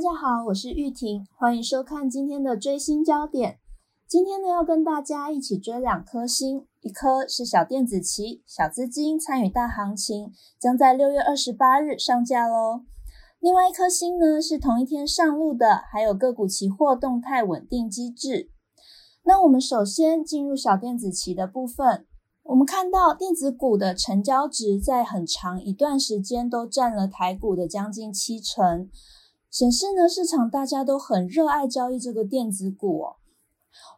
大家好，我是玉婷，欢迎收看今天的追星焦点。今天呢，要跟大家一起追两颗星，一颗是小电子棋，小资金参与大行情，将在六月二十八日上架喽。另外一颗星呢，是同一天上路的，还有个股期货动态稳定机制。那我们首先进入小电子棋的部分，我们看到电子股的成交值在很长一段时间都占了台股的将近七成，显示呢市场大家都很热爱交易这个电子股哦。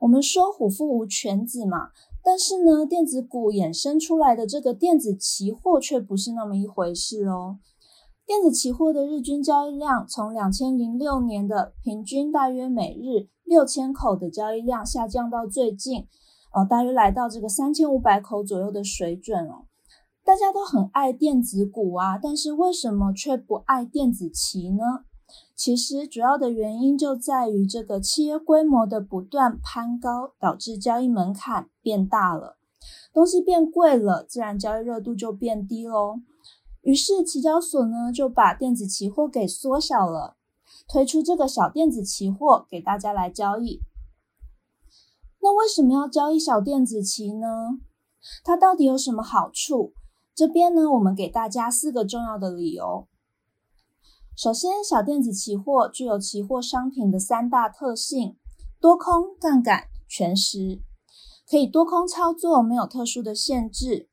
我们说虎父无犬子嘛，但是呢，电子股衍生出来的这个电子期货却不是那么一回事哦。电子期货的日均交易量从两千零六年的平均大约每日六千口的交易量下降到最近，呃，大约来到这个三千五百口左右的水准哦。大家都很爱电子股啊，但是为什么却不爱电子期呢？其实主要的原因就在于这个契约规模的不断攀高，导致交易门槛变大了，东西变贵了，自然交易热度就变低喽。于是期交所呢就把电子期货给缩小了，推出这个小电子期货给大家来交易。那为什么要交易小电子期呢？它到底有什么好处？这边呢我们给大家四个重要的理由。首先，小电子期货具有期货商品的三大特性：多空、杠杆、全时，可以多空操作，没有特殊的限制。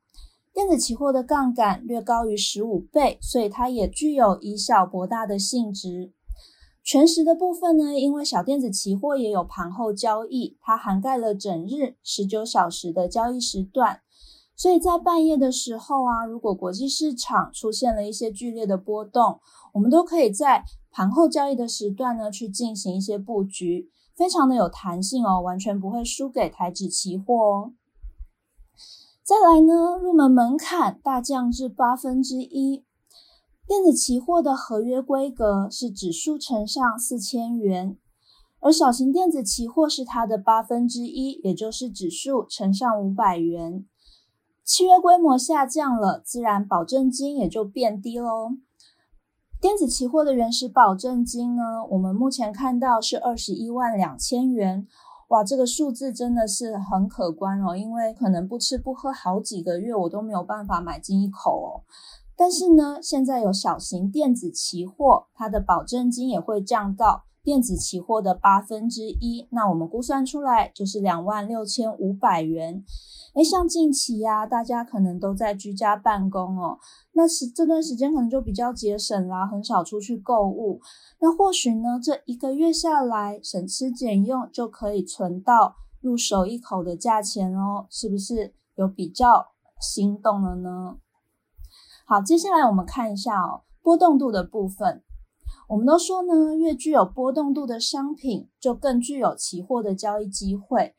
电子期货的杠杆略高于十五倍，所以它也具有以小博大的性质。全时的部分呢，因为小电子期货也有盘后交易，它涵盖了整日十九小时的交易时段。所以在半夜的时候啊，如果国际市场出现了一些剧烈的波动，我们都可以在盘后交易的时段呢去进行一些布局，非常的有弹性哦，完全不会输给台指期货哦。再来呢，入门门槛大降至八分之一，电子期货的合约规格是指数乘上四千元，而小型电子期货是它的八分之一，也就是指数乘上五百元。契约规模下降了，自然保证金也就变低喽。电子期货的原始保证金呢，我们目前看到是二十一万两千元，哇，这个数字真的是很可观哦。因为可能不吃不喝好几个月，我都没有办法买进一口哦。但是呢，现在有小型电子期货，它的保证金也会降到。电子期货的八分之一，那我们估算出来就是两万六千五百元。诶，像近期呀，大家可能都在居家办公哦，那是这段时间可能就比较节省啦，很少出去购物。那或许呢，这一个月下来省吃俭用就可以存到入手一口的价钱哦，是不是有比较心动了呢？好，接下来我们看一下哦，波动度的部分。我们都说呢，越具有波动度的商品，就更具有期货的交易机会。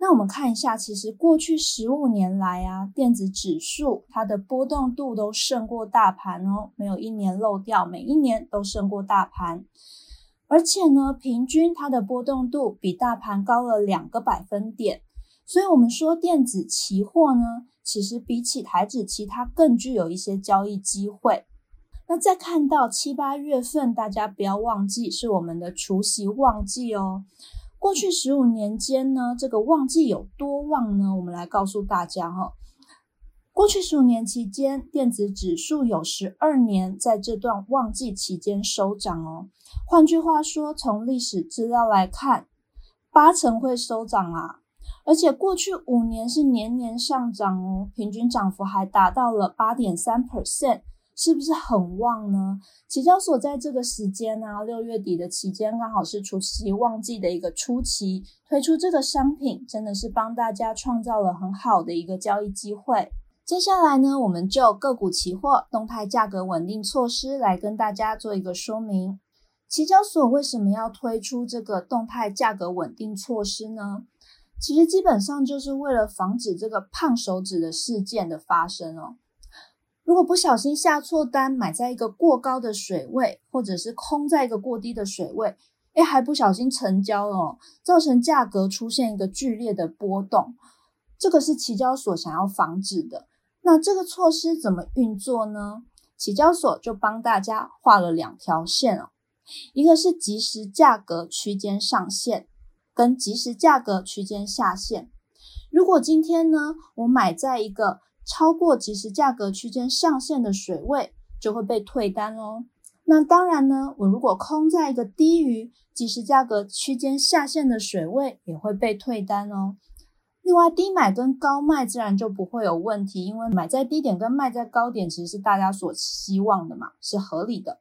那我们看一下，其实过去十五年来啊，电子指数它的波动度都胜过大盘哦，没有一年漏掉，每一年都胜过大盘。而且呢，平均它的波动度比大盘高了两个百分点。所以，我们说电子期货呢，其实比起台指期，它更具有一些交易机会。那再看到七八月份，大家不要忘记是我们的除夕旺季哦。过去十五年间呢，这个旺季有多旺呢？我们来告诉大家哈。过去十五年期间，电子指数有十二年在这段旺季期间收涨哦。换句话说，从历史资料来看，八成会收涨啊。而且过去五年是年年上涨哦，平均涨幅还达到了八点三 percent。是不是很旺呢？期交所在这个时间呢，六月底的期间，刚好是除夕旺季的一个初期，推出这个商品，真的是帮大家创造了很好的一个交易机会。接下来呢，我们就个股期货动态价格稳定措施来跟大家做一个说明。期交所为什么要推出这个动态价格稳定措施呢？其实基本上就是为了防止这个胖手指的事件的发生哦。如果不小心下错单，买在一个过高的水位，或者是空在一个过低的水位，哎，还不小心成交了，造成价格出现一个剧烈的波动，这个是期交所想要防止的。那这个措施怎么运作呢？期交所就帮大家画了两条线哦。一个是即时价格区间上限，跟即时价格区间下限。如果今天呢，我买在一个超过即时价格区间上限的水位，就会被退单哦。那当然呢，我如果空在一个低于即时价格区间下限的水位，也会被退单哦。另外，低买跟高卖自然就不会有问题，因为买在低点跟卖在高点其实是大家所希望的嘛，是合理的。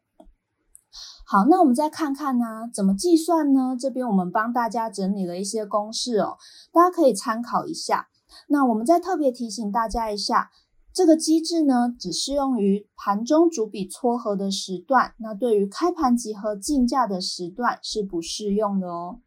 好，那我们再看看呢，怎么计算呢？这边我们帮大家整理了一些公式哦，大家可以参考一下。那我们再特别提醒大家一下。这个机制呢，只适用于盘中主笔撮合的时段，那对于开盘集合竞价的时段是不适用的哦。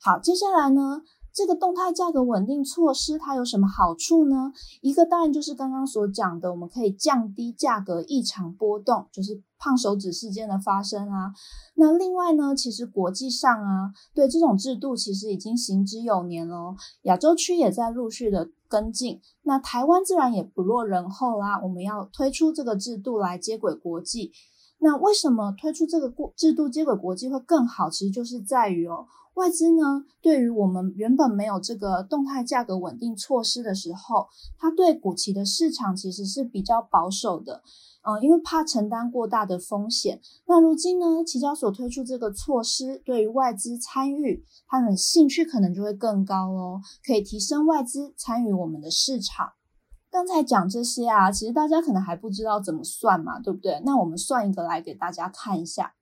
好，接下来呢，这个动态价格稳定措施它有什么好处呢？一个当然就是刚刚所讲的，我们可以降低价格异常波动，就是胖手指事件的发生啊。那另外呢，其实国际上啊，对这种制度其实已经行之有年了，亚洲区也在陆续的。跟进，那台湾自然也不落人后啦。我们要推出这个制度来接轨国际。那为什么推出这个过制度接轨国际会更好？其实就是在于哦，外资呢，对于我们原本没有这个动态价格稳定措施的时候，它对股期的市场其实是比较保守的。嗯，因为怕承担过大的风险。那如今呢，期交所推出这个措施，对于外资参与，他们兴趣可能就会更高哦，可以提升外资参与我们的市场。刚才讲这些啊，其实大家可能还不知道怎么算嘛，对不对？那我们算一个来给大家看一下。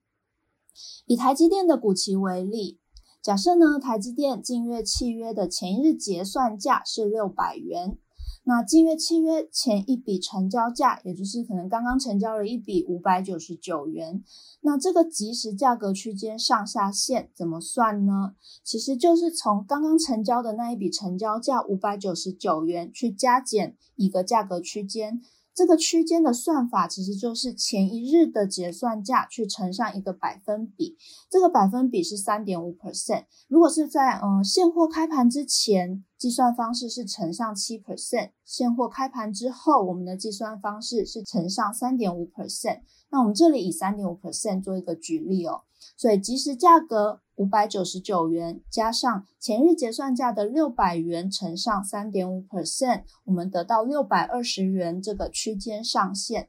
以台积电的股期为例，假设呢，台积电近月契约的前一日结算价是六百元。那近月契约前一笔成交价，也就是可能刚刚成交了一笔五百九十九元。那这个即时价格区间上下限怎么算呢？其实就是从刚刚成交的那一笔成交价五百九十九元去加减一个价格区间。这个区间的算法其实就是前一日的结算价去乘上一个百分比，这个百分比是三点五 percent。如果是在嗯现货开盘之前，计算方式是乘上七 percent；现货开盘之后，我们的计算方式是乘上三点五 percent。那我们这里以三点五 percent 做一个举例哦，所以即时价格。五百九十九元加上前日结算价的六百元乘上三点五 percent，我们得到六百二十元这个区间上限。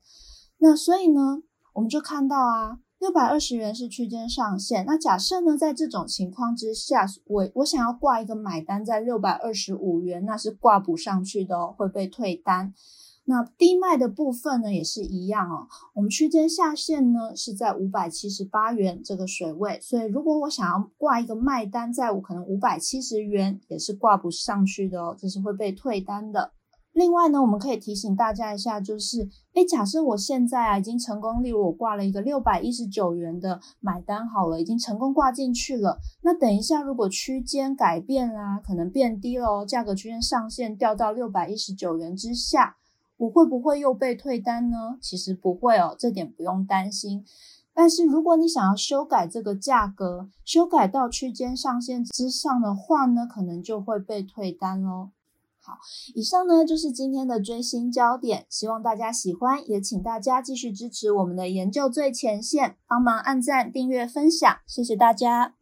那所以呢，我们就看到啊，六百二十元是区间上限。那假设呢，在这种情况之下，我我想要挂一个买单在六百二十五元，那是挂不上去的，会被退单。那低卖的部分呢，也是一样哦。我们区间下限呢是在五百七十八元这个水位，所以如果我想要挂一个卖单在我可能五百七十元，也是挂不上去的哦，这是会被退单的。另外呢，我们可以提醒大家一下，就是诶假设我现在啊已经成功，例如我挂了一个六百一十九元的买单好了，已经成功挂进去了。那等一下如果区间改变啦，可能变低了哦，价格区间上限掉到六百一十九元之下。我会不会又被退单呢？其实不会哦，这点不用担心。但是如果你想要修改这个价格，修改到区间上限之上的话呢，可能就会被退单喽。好，以上呢就是今天的追星焦点，希望大家喜欢，也请大家继续支持我们的研究最前线，帮忙按赞、订阅、分享，谢谢大家。